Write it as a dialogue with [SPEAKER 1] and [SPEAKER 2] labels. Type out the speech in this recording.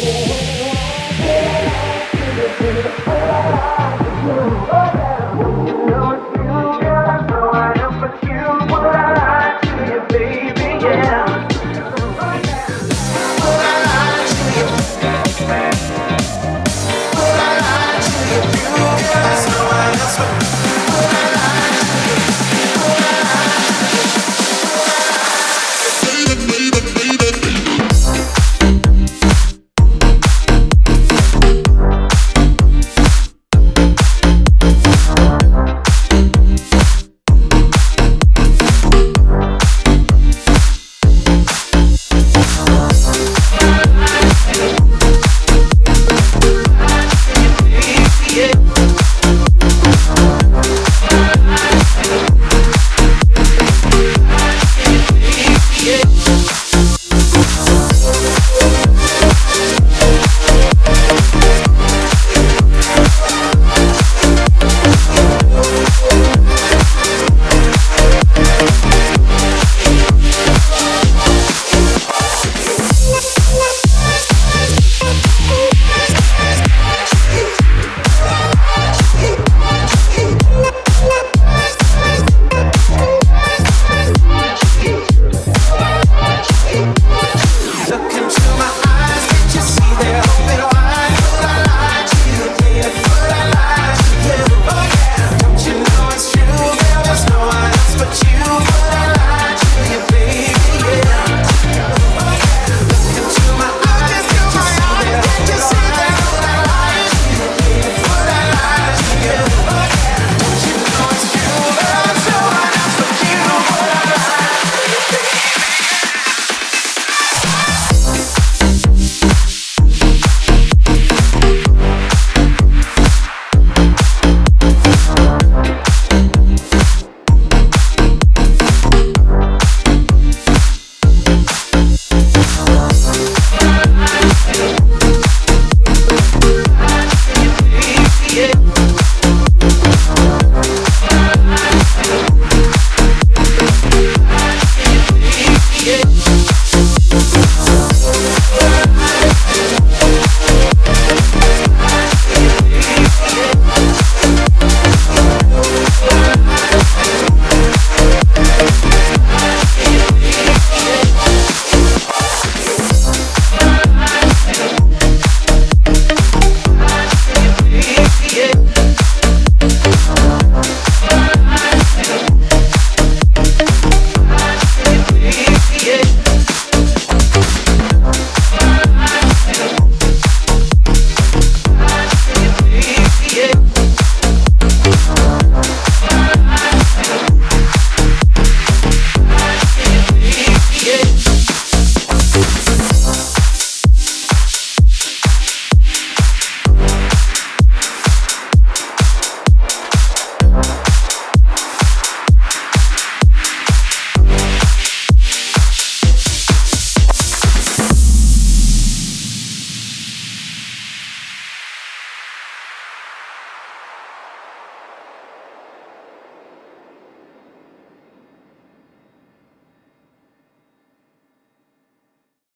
[SPEAKER 1] Yeah.